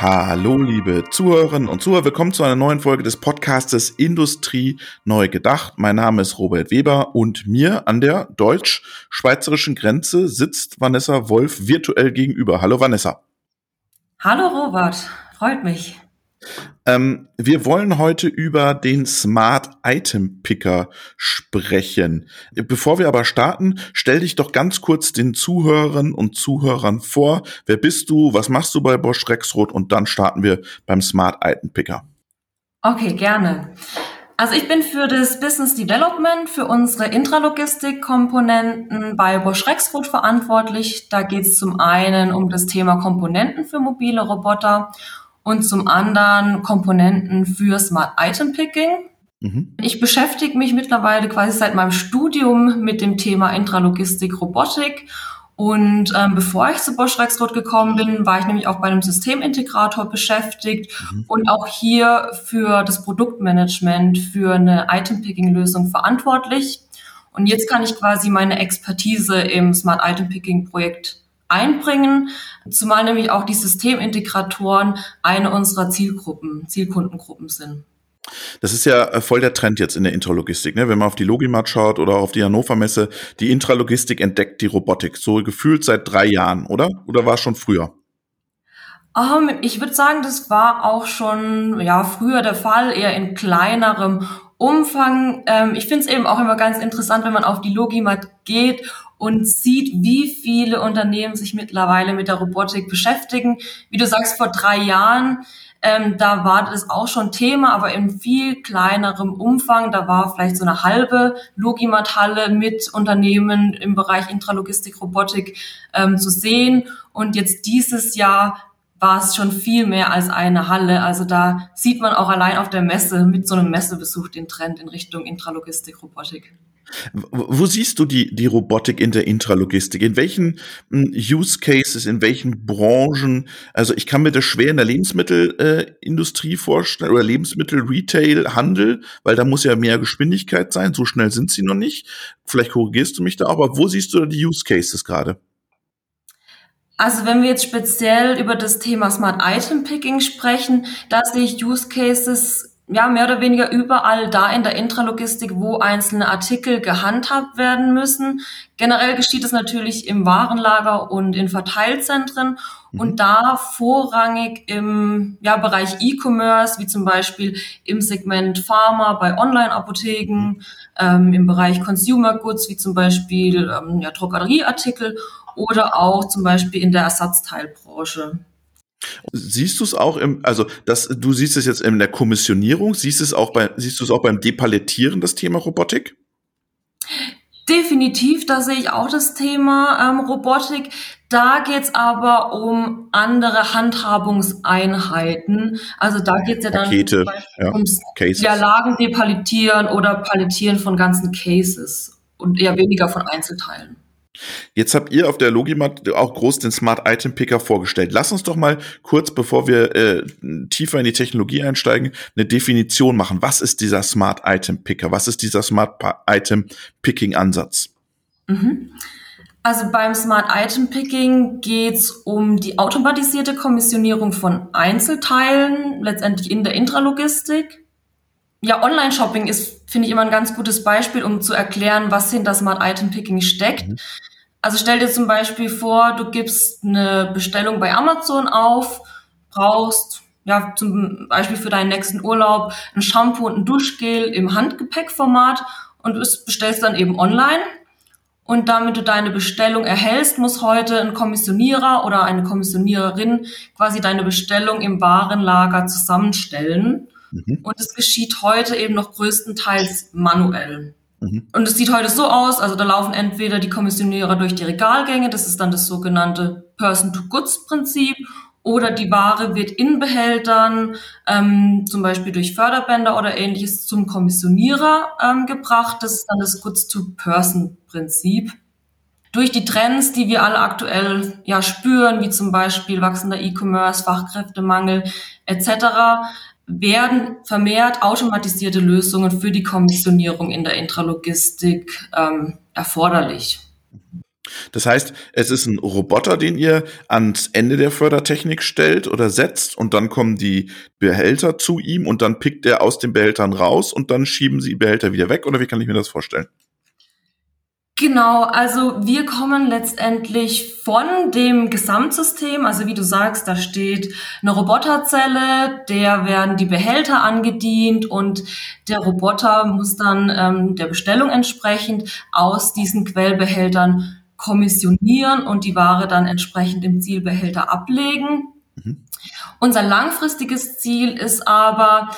Hallo, liebe Zuhörerinnen und Zuhörer. Willkommen zu einer neuen Folge des Podcastes Industrie neu gedacht. Mein Name ist Robert Weber und mir an der deutsch-schweizerischen Grenze sitzt Vanessa Wolf virtuell gegenüber. Hallo, Vanessa. Hallo, Robert. Freut mich. Ähm, wir wollen heute über den Smart Item Picker sprechen. Bevor wir aber starten, stell dich doch ganz kurz den Zuhörerinnen und Zuhörern vor. Wer bist du? Was machst du bei Bosch Rexroth? Und dann starten wir beim Smart Item Picker. Okay, gerne. Also ich bin für das Business Development für unsere Intralogistik-Komponenten bei Bosch Rexroth verantwortlich. Da geht es zum einen um das Thema Komponenten für mobile Roboter und zum anderen Komponenten für Smart Item Picking. Mhm. Ich beschäftige mich mittlerweile quasi seit meinem Studium mit dem Thema Intralogistik Robotik. Und ähm, bevor ich zu Bosch Rexroth gekommen bin, war ich nämlich auch bei einem Systemintegrator beschäftigt mhm. und auch hier für das Produktmanagement für eine Item-Picking-Lösung verantwortlich. Und jetzt kann ich quasi meine Expertise im Smart Item Picking Projekt einbringen, zumal nämlich auch die Systemintegratoren eine unserer Zielgruppen, Zielkundengruppen sind. Das ist ja äh, voll der Trend jetzt in der Intralogistik, ne? Wenn man auf die Logimat schaut oder auf die Hannover Messe, die Intralogistik entdeckt die Robotik. So gefühlt seit drei Jahren, oder? Oder war es schon früher? Um, ähm, ich würde sagen, das war auch schon ja früher der Fall, eher in kleinerem Umfang. Ähm, ich finde es eben auch immer ganz interessant, wenn man auf die Logimat geht und sieht, wie viele Unternehmen sich mittlerweile mit der Robotik beschäftigen. Wie du sagst, vor drei Jahren, ähm, da war das auch schon Thema, aber in viel kleinerem Umfang. Da war vielleicht so eine halbe Logimat-Halle mit Unternehmen im Bereich Intralogistik, Robotik ähm, zu sehen. Und jetzt dieses Jahr war es schon viel mehr als eine Halle. Also da sieht man auch allein auf der Messe mit so einem Messebesuch den Trend in Richtung Intralogistik, Robotik. Wo siehst du die, die Robotik in der Intralogistik? In welchen hm, Use Cases, in welchen Branchen? Also ich kann mir das schwer in der Lebensmittelindustrie äh, vorstellen oder Lebensmittel-Retail, Handel, weil da muss ja mehr Geschwindigkeit sein. So schnell sind sie noch nicht. Vielleicht korrigierst du mich da, aber wo siehst du da die Use Cases gerade? Also wenn wir jetzt speziell über das Thema Smart Item Picking sprechen, da sehe ich Use Cases ja mehr oder weniger überall da in der Intralogistik, wo einzelne Artikel gehandhabt werden müssen. Generell geschieht es natürlich im Warenlager und in Verteilzentren mhm. und da vorrangig im ja, Bereich E-Commerce, wie zum Beispiel im Segment Pharma bei Online-Apotheken, mhm. ähm, im Bereich Consumer Goods, wie zum Beispiel ähm, ja, Drogerieartikel oder auch zum Beispiel in der Ersatzteilbranche. Siehst du es auch im, also das, du siehst es jetzt in der Kommissionierung, siehst es auch bei, siehst du es auch beim Depalettieren, das Thema Robotik? Definitiv, da sehe ich auch das Thema ähm, Robotik. Da geht's aber um andere Handhabungseinheiten. Also da geht's ja dann Pakete, ja, ums ja, Lagen depalettieren oder Palettieren von ganzen Cases und eher weniger von Einzelteilen. Jetzt habt ihr auf der Logimat auch groß den Smart Item Picker vorgestellt. Lass uns doch mal kurz, bevor wir äh, tiefer in die Technologie einsteigen, eine Definition machen. Was ist dieser Smart Item Picker? Was ist dieser Smart Item Picking Ansatz? Mhm. Also beim Smart Item Picking geht's um die automatisierte Kommissionierung von Einzelteilen, letztendlich in der Intralogistik. Ja, Online-Shopping ist, finde ich, immer ein ganz gutes Beispiel, um zu erklären, was hinter Smart Item Picking steckt. Mhm. Also stell dir zum Beispiel vor, du gibst eine Bestellung bei Amazon auf, brauchst ja zum Beispiel für deinen nächsten Urlaub ein Shampoo und ein Duschgel im Handgepäckformat und bestellst dann eben online. Und damit du deine Bestellung erhältst, muss heute ein Kommissionierer oder eine Kommissioniererin quasi deine Bestellung im Warenlager zusammenstellen. Mhm. Und es geschieht heute eben noch größtenteils manuell. Mhm. Und es sieht heute so aus, also da laufen entweder die Kommissionierer durch die Regalgänge, das ist dann das sogenannte Person-to-Goods-Prinzip, oder die Ware wird in Behältern, ähm, zum Beispiel durch Förderbänder oder ähnliches, zum Kommissionierer ähm, gebracht. Das ist dann das Goods-to-Person-Prinzip. Durch die Trends, die wir alle aktuell ja spüren, wie zum Beispiel wachsender E-Commerce, Fachkräftemangel etc., werden vermehrt automatisierte Lösungen für die Kommissionierung in der Intralogistik ähm, erforderlich. Das heißt, es ist ein Roboter, den ihr ans Ende der Fördertechnik stellt oder setzt und dann kommen die Behälter zu ihm und dann pickt er aus den Behältern raus und dann schieben sie die Behälter wieder weg oder wie kann ich mir das vorstellen? Genau, also wir kommen letztendlich von dem Gesamtsystem, also wie du sagst, da steht eine Roboterzelle, der werden die Behälter angedient und der Roboter muss dann ähm, der Bestellung entsprechend aus diesen Quellbehältern kommissionieren und die Ware dann entsprechend im Zielbehälter ablegen. Mhm. Unser langfristiges Ziel ist aber,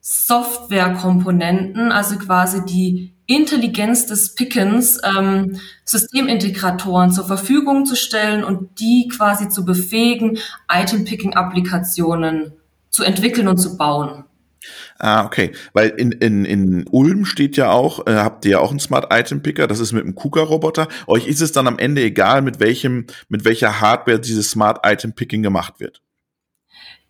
Softwarekomponenten, also quasi die Intelligenz des Pickens, ähm, Systemintegratoren zur Verfügung zu stellen und die quasi zu befähigen, Item-Picking-Applikationen zu entwickeln und zu bauen. Ah, okay. Weil in, in, in Ulm steht ja auch, äh, habt ihr ja auch einen Smart Item Picker, das ist mit einem KUKA-Roboter. Euch ist es dann am Ende egal, mit welchem, mit welcher Hardware dieses Smart Item Picking gemacht wird.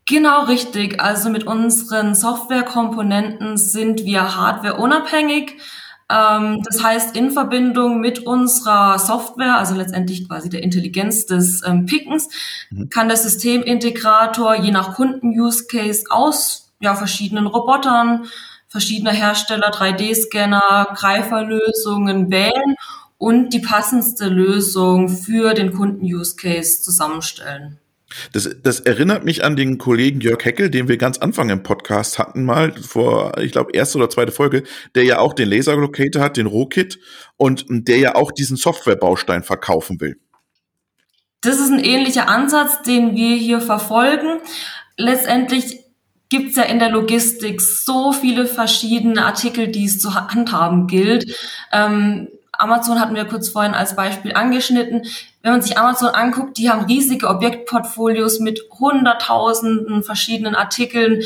Genau richtig. Also mit unseren Softwarekomponenten sind wir hardwareunabhängig. Ähm, das heißt, in Verbindung mit unserer Software, also letztendlich quasi der Intelligenz des ähm, Pickens, mhm. kann der Systemintegrator je nach Kunden-Use-Case aus ja, verschiedenen Robotern, verschiedener Hersteller, 3D-Scanner, Greiferlösungen wählen und die passendste Lösung für den Kunden-Use-Case zusammenstellen. Das, das erinnert mich an den Kollegen Jörg Heckel, den wir ganz Anfang im Podcast hatten, mal vor, ich glaube, erste oder zweite Folge, der ja auch den Laser Locator hat, den Rohkit und der ja auch diesen Softwarebaustein verkaufen will. Das ist ein ähnlicher Ansatz, den wir hier verfolgen. Letztendlich gibt es ja in der Logistik so viele verschiedene Artikel, die es zu handhaben gilt. Ähm, Amazon hatten wir kurz vorhin als Beispiel angeschnitten. Wenn man sich Amazon anguckt, die haben riesige Objektportfolios mit hunderttausenden verschiedenen Artikeln.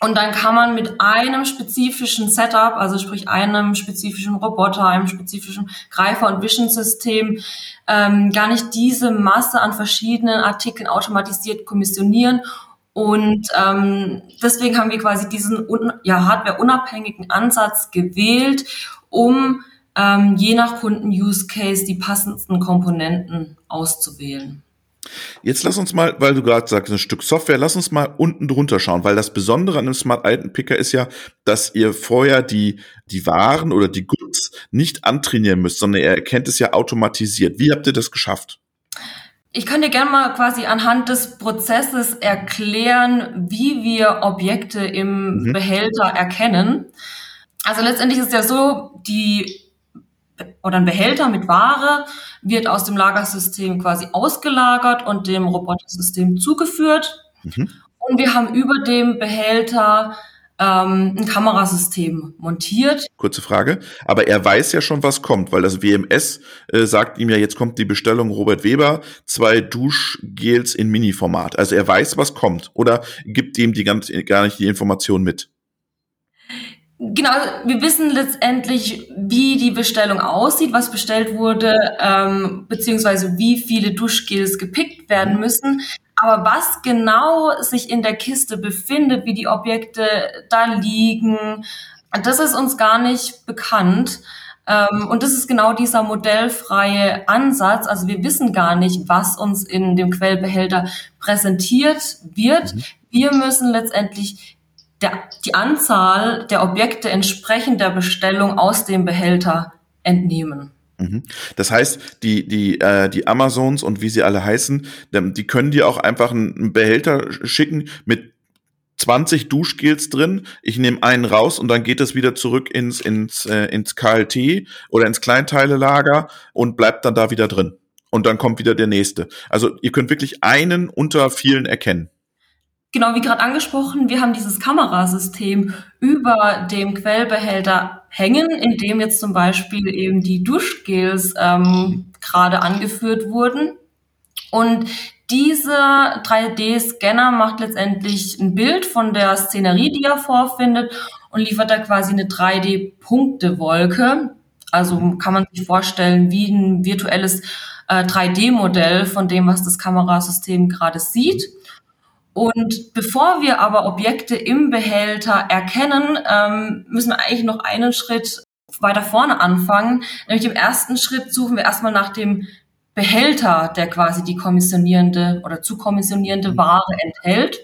Und dann kann man mit einem spezifischen Setup, also sprich einem spezifischen Roboter, einem spezifischen Greifer- und Vision-System, ähm, gar nicht diese Masse an verschiedenen Artikeln automatisiert kommissionieren und ähm, deswegen haben wir quasi diesen ja, hardware-unabhängigen Ansatz gewählt, um ähm, je nach Kunden-Use-Case die passendsten Komponenten auszuwählen. Jetzt lass uns mal, weil du gerade sagst, ein Stück Software, lass uns mal unten drunter schauen, weil das Besondere an einem Smart Item Picker ist ja, dass ihr vorher die, die Waren oder die Goods nicht antrainieren müsst, sondern ihr erkennt es ja automatisiert. Wie habt ihr das geschafft? Ich kann dir gerne mal quasi anhand des Prozesses erklären, wie wir Objekte im mhm. Behälter erkennen. Also letztendlich ist ja so, die oder ein Behälter mit Ware wird aus dem Lagersystem quasi ausgelagert und dem Robotersystem zugeführt. Mhm. Und wir haben über dem Behälter ähm, ein Kamerasystem montiert. Kurze Frage. Aber er weiß ja schon, was kommt, weil das WMS äh, sagt ihm ja, jetzt kommt die Bestellung Robert Weber, zwei Duschgels in Mini-Format. Also er weiß, was kommt. Oder gibt ihm die ganz, gar nicht die Information mit? Genau, wir wissen letztendlich, wie die Bestellung aussieht, was bestellt wurde, ähm, beziehungsweise wie viele Duschgels gepickt werden mhm. müssen. Aber was genau sich in der Kiste befindet, wie die Objekte da liegen, das ist uns gar nicht bekannt. Ähm, und das ist genau dieser modellfreie Ansatz. Also wir wissen gar nicht, was uns in dem Quellbehälter präsentiert wird. Mhm. Wir müssen letztendlich der, die Anzahl der Objekte entsprechend der Bestellung aus dem Behälter entnehmen. Mhm. Das heißt, die, die, äh, die Amazons und wie sie alle heißen, die können dir auch einfach einen Behälter schicken mit 20 Duschgels drin. Ich nehme einen raus und dann geht es wieder zurück ins, ins, äh, ins KLT oder ins Kleinteilelager und bleibt dann da wieder drin. Und dann kommt wieder der nächste. Also ihr könnt wirklich einen unter vielen erkennen. Genau, wie gerade angesprochen, wir haben dieses Kamerasystem über dem Quellbehälter hängen, in dem jetzt zum Beispiel eben die Duschgels ähm, gerade angeführt wurden. Und dieser 3D-Scanner macht letztendlich ein Bild von der Szenerie, die er vorfindet und liefert da quasi eine 3D-Punktewolke. Also kann man sich vorstellen, wie ein virtuelles äh, 3D-Modell von dem, was das Kamerasystem gerade sieht. Und bevor wir aber Objekte im Behälter erkennen, ähm, müssen wir eigentlich noch einen Schritt weiter vorne anfangen. Nämlich im ersten Schritt suchen wir erstmal nach dem Behälter, der quasi die kommissionierende oder zu kommissionierende Ware enthält.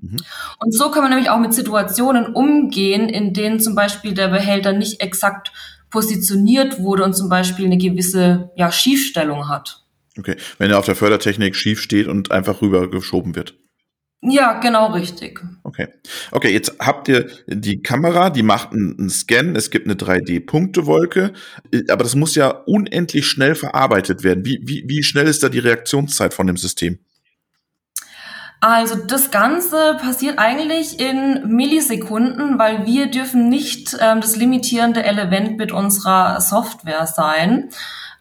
Mhm. Und so können wir nämlich auch mit Situationen umgehen, in denen zum Beispiel der Behälter nicht exakt positioniert wurde und zum Beispiel eine gewisse ja, Schiefstellung hat. Okay, wenn er auf der Fördertechnik schief steht und einfach rübergeschoben wird. Ja, genau richtig. Okay. Okay, jetzt habt ihr die Kamera, die macht einen, Scan, es gibt eine 3D-Punktewolke, aber das muss ja unendlich schnell verarbeitet werden. Wie, wie, wie schnell ist da die Reaktionszeit von dem System? Also das Ganze passiert eigentlich in Millisekunden, weil wir dürfen nicht ähm, das limitierende Element mit unserer Software sein.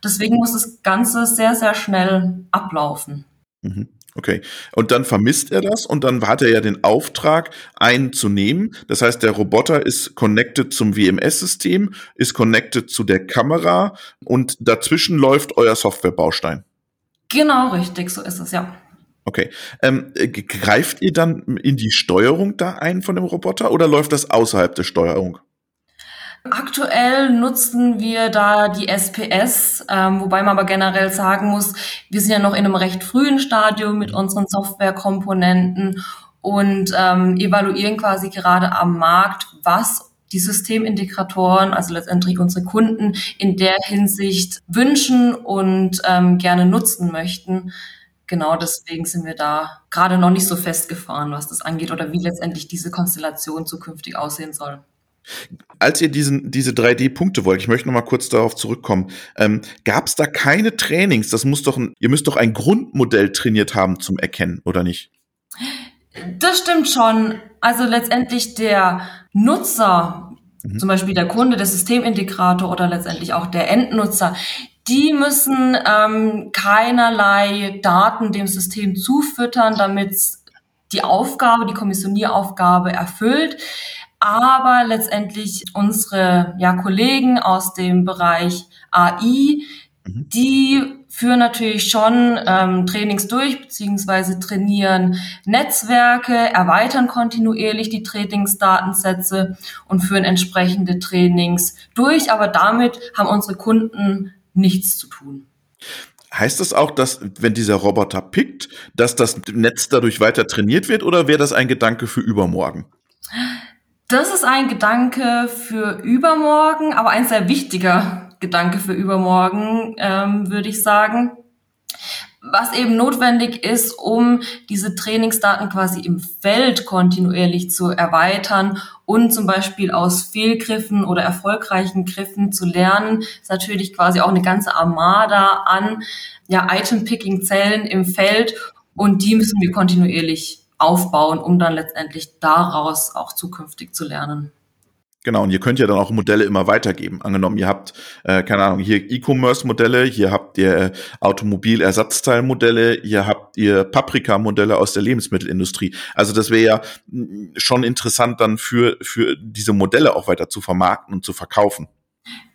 Deswegen muss das Ganze sehr, sehr schnell ablaufen. Mhm. Okay. Und dann vermisst er das und dann hat er ja den Auftrag, einen zu nehmen. Das heißt, der Roboter ist connected zum WMS-System, ist connected zu der Kamera und dazwischen läuft euer Softwarebaustein. Genau, richtig, so ist es, ja. Okay. Ähm, greift ihr dann in die Steuerung da ein von dem Roboter oder läuft das außerhalb der Steuerung? Aktuell nutzen wir da die SPS, ähm, wobei man aber generell sagen muss, wir sind ja noch in einem recht frühen Stadium mit unseren Softwarekomponenten und ähm, evaluieren quasi gerade am Markt, was die Systemintegratoren, also letztendlich unsere Kunden, in der Hinsicht wünschen und ähm, gerne nutzen möchten. Genau deswegen sind wir da gerade noch nicht so festgefahren, was das angeht oder wie letztendlich diese Konstellation zukünftig aussehen soll. Als ihr diesen, diese 3D-Punkte wollt, ich möchte noch mal kurz darauf zurückkommen, ähm, gab es da keine Trainings? Das muss doch, ein, ihr müsst doch ein Grundmodell trainiert haben zum Erkennen, oder nicht? Das stimmt schon. Also letztendlich der Nutzer, mhm. zum Beispiel der Kunde, der Systemintegrator oder letztendlich auch der Endnutzer, die müssen ähm, keinerlei Daten dem System zufüttern, damit die Aufgabe, die Kommissionieraufgabe erfüllt aber letztendlich unsere ja, Kollegen aus dem Bereich AI, mhm. die führen natürlich schon ähm, Trainings durch, beziehungsweise trainieren Netzwerke, erweitern kontinuierlich die Trainingsdatensätze und führen entsprechende Trainings durch. Aber damit haben unsere Kunden nichts zu tun. Heißt das auch, dass, wenn dieser Roboter pickt, dass das Netz dadurch weiter trainiert wird oder wäre das ein Gedanke für übermorgen? Das ist ein Gedanke für übermorgen, aber ein sehr wichtiger Gedanke für übermorgen, ähm, würde ich sagen. Was eben notwendig ist, um diese Trainingsdaten quasi im Feld kontinuierlich zu erweitern und zum Beispiel aus Fehlgriffen oder erfolgreichen Griffen zu lernen, ist natürlich quasi auch eine ganze Armada an ja, Item-Picking-Zellen im Feld und die müssen wir kontinuierlich aufbauen, um dann letztendlich daraus auch zukünftig zu lernen. Genau, und ihr könnt ja dann auch Modelle immer weitergeben. Angenommen, ihr habt, äh, keine Ahnung, hier E-Commerce-Modelle, hier habt ihr äh, Automobilersatzteilmodelle, hier habt ihr Paprika-Modelle aus der Lebensmittelindustrie. Also das wäre ja schon interessant dann für, für diese Modelle auch weiter zu vermarkten und zu verkaufen.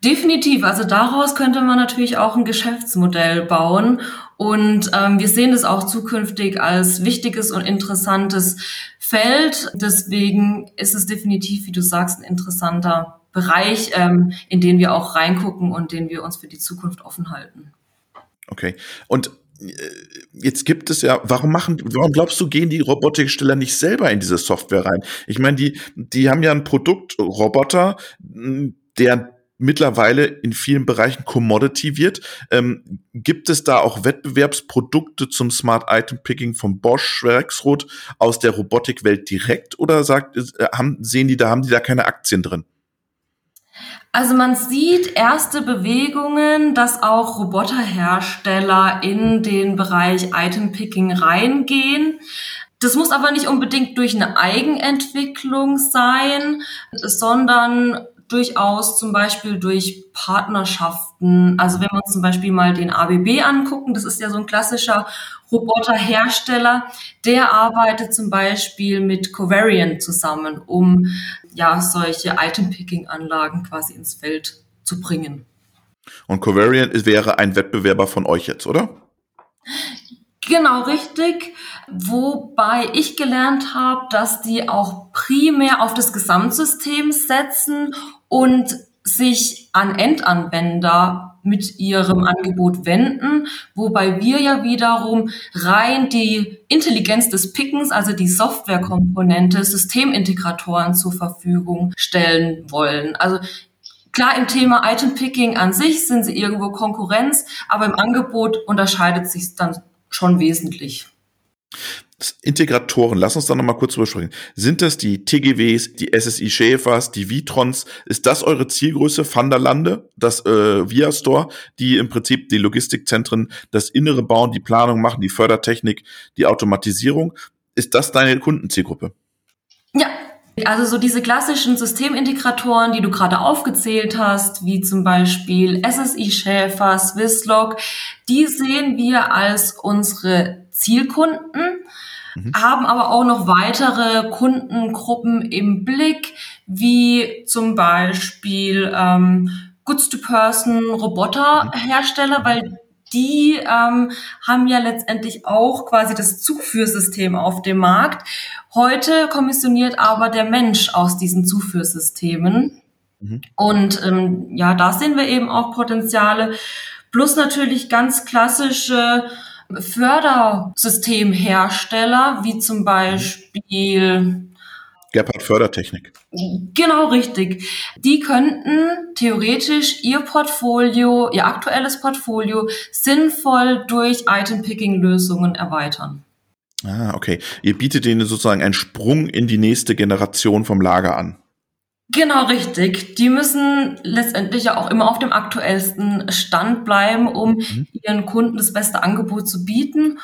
Definitiv. Also daraus könnte man natürlich auch ein Geschäftsmodell bauen. Und ähm, wir sehen das auch zukünftig als wichtiges und interessantes Feld. Deswegen ist es definitiv, wie du sagst, ein interessanter Bereich, ähm, in den wir auch reingucken und den wir uns für die Zukunft offen halten. Okay. Und äh, jetzt gibt es ja, warum machen, warum glaubst du, gehen die Robotiksteller nicht selber in diese Software rein? Ich meine, die, die haben ja ein Produktroboter, der mittlerweile in vielen Bereichen Commodity wird. Ähm, gibt es da auch Wettbewerbsprodukte zum Smart Item Picking von Bosch, Rexroth aus der Robotikwelt direkt oder sagt, äh, haben, sehen die da, haben die da keine Aktien drin? Also man sieht erste Bewegungen, dass auch Roboterhersteller in den Bereich Item Picking reingehen. Das muss aber nicht unbedingt durch eine Eigenentwicklung sein, sondern durchaus zum Beispiel durch Partnerschaften. Also wenn wir uns zum Beispiel mal den ABB angucken, das ist ja so ein klassischer Roboterhersteller, der arbeitet zum Beispiel mit Covariant zusammen, um ja solche Item-Picking-Anlagen quasi ins Feld zu bringen. Und Covariant wäre ein Wettbewerber von euch jetzt, oder? Genau, richtig. Wobei ich gelernt habe, dass die auch primär auf das Gesamtsystem setzen und sich an Endanwender mit ihrem Angebot wenden, wobei wir ja wiederum rein die Intelligenz des Pickens, also die Softwarekomponente, Systemintegratoren zur Verfügung stellen wollen. Also Klar, im Thema Item Picking an sich sind sie irgendwo Konkurrenz, aber im Angebot unterscheidet sich dann schon wesentlich. Integratoren, lass uns da nochmal kurz drüber sprechen. Sind das die TGWs, die SSI Schäfers, die Vitrons? Ist das eure Zielgröße, Van der Lande, das äh, Via Store, die im Prinzip die Logistikzentren, das Innere bauen, die Planung machen, die Fördertechnik, die Automatisierung? Ist das deine Kundenzielgruppe? Ja, also so diese klassischen Systemintegratoren, die du gerade aufgezählt hast, wie zum Beispiel SSI Schäfer, Swisslog, die sehen wir als unsere Zielkunden mhm. haben aber auch noch weitere Kundengruppen im Blick, wie zum Beispiel ähm, Goods-to-Person-Roboterhersteller, mhm. weil die ähm, haben ja letztendlich auch quasi das Zuführsystem auf dem Markt. Heute kommissioniert aber der Mensch aus diesen Zuführsystemen. Mhm. Und ähm, ja, da sehen wir eben auch Potenziale. Plus natürlich ganz klassische Fördersystemhersteller, wie zum Beispiel Gepard Fördertechnik. Genau richtig. Die könnten theoretisch ihr Portfolio, ihr aktuelles Portfolio sinnvoll durch Item-Picking-Lösungen erweitern. Ah, okay. Ihr bietet ihnen sozusagen einen Sprung in die nächste Generation vom Lager an. Genau, richtig. Die müssen letztendlich ja auch immer auf dem aktuellsten Stand bleiben, um mhm. ihren Kunden das beste Angebot zu bieten.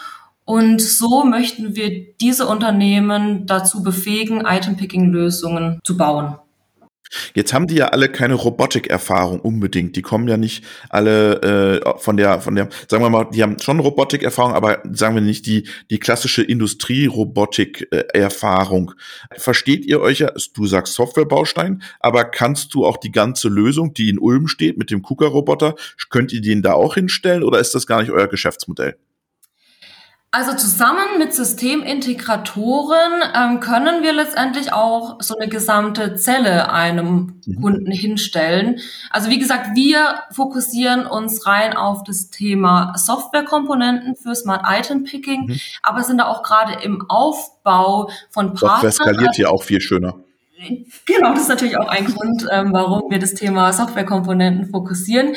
Und so möchten wir diese Unternehmen dazu befähigen, Item-Picking-Lösungen zu bauen. Jetzt haben die ja alle keine Robotikerfahrung unbedingt. Die kommen ja nicht alle äh, von der, von der, sagen wir mal, die haben schon Robotikerfahrung, aber sagen wir nicht die, die klassische Industrie-Robotik-Erfahrung. Versteht ihr euch ja, du sagst Softwarebaustein, aber kannst du auch die ganze Lösung, die in Ulm steht mit dem KUKA-Roboter, könnt ihr den da auch hinstellen oder ist das gar nicht euer Geschäftsmodell? Also zusammen mit Systemintegratoren ähm, können wir letztendlich auch so eine gesamte Zelle einem mhm. Kunden hinstellen. Also wie gesagt, wir fokussieren uns rein auf das Thema Softwarekomponenten für Smart Item Picking, mhm. aber sind da auch gerade im Aufbau von Partnern. Software skaliert hier auch viel schöner. Genau, das ist natürlich auch ein Grund, ähm, warum wir das Thema Softwarekomponenten fokussieren.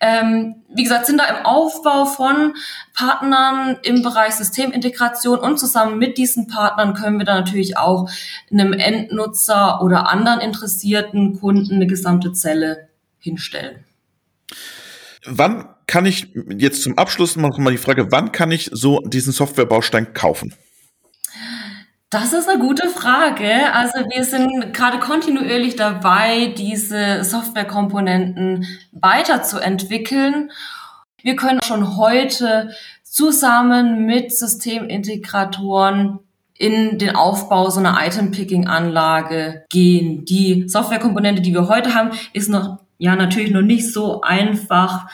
Ähm, wie gesagt, sind da im Aufbau von Partnern im Bereich Systemintegration und zusammen mit diesen Partnern können wir da natürlich auch einem Endnutzer oder anderen interessierten Kunden eine gesamte Zelle hinstellen. Wann kann ich jetzt zum Abschluss noch mal die Frage, wann kann ich so diesen Softwarebaustein kaufen? Das ist eine gute Frage. Also wir sind gerade kontinuierlich dabei, diese Softwarekomponenten weiterzuentwickeln. Wir können schon heute zusammen mit Systemintegratoren in den Aufbau so einer Item-Picking-Anlage gehen. Die Softwarekomponente, die wir heute haben, ist noch ja natürlich noch nicht so einfach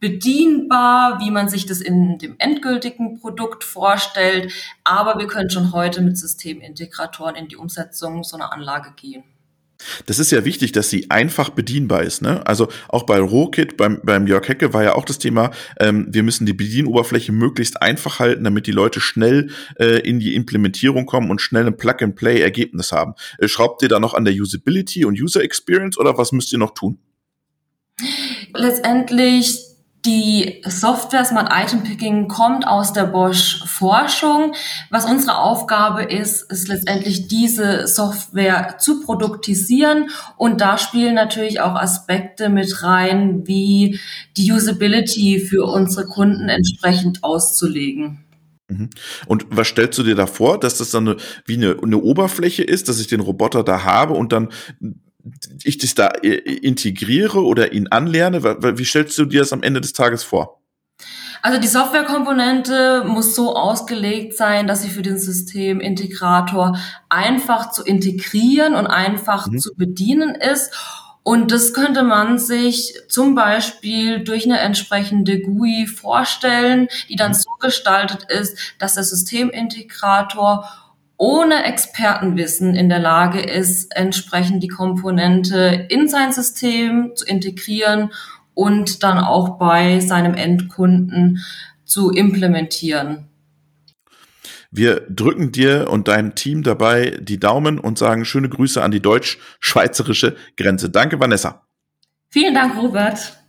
bedienbar, wie man sich das in dem endgültigen Produkt vorstellt. Aber wir können schon heute mit Systemintegratoren in die Umsetzung so einer Anlage gehen. Das ist ja wichtig, dass sie einfach bedienbar ist. Ne? Also auch bei Rohkit, beim, beim Jörg Hecke war ja auch das Thema, ähm, wir müssen die Bedienoberfläche möglichst einfach halten, damit die Leute schnell äh, in die Implementierung kommen und schnell ein Plug-and-Play-Ergebnis haben. Äh, schraubt ihr da noch an der Usability und User Experience oder was müsst ihr noch tun? Letztendlich die Software Smart Item Picking kommt aus der Bosch Forschung. Was unsere Aufgabe ist, ist letztendlich diese Software zu produktisieren. Und da spielen natürlich auch Aspekte mit rein, wie die Usability für unsere Kunden entsprechend auszulegen. Mhm. Und was stellst du dir da vor, dass das dann eine, wie eine, eine Oberfläche ist, dass ich den Roboter da habe und dann ich das da äh, integriere oder ihn anlerne? Wie stellst du dir das am Ende des Tages vor? Also die Softwarekomponente muss so ausgelegt sein, dass sie für den Systemintegrator einfach zu integrieren und einfach mhm. zu bedienen ist. Und das könnte man sich zum Beispiel durch eine entsprechende GUI vorstellen, die dann mhm. so gestaltet ist, dass der Systemintegrator ohne Expertenwissen in der Lage ist, entsprechend die Komponente in sein System zu integrieren und dann auch bei seinem Endkunden zu implementieren. Wir drücken dir und deinem Team dabei die Daumen und sagen schöne Grüße an die deutsch-schweizerische Grenze. Danke, Vanessa. Vielen Dank, Robert.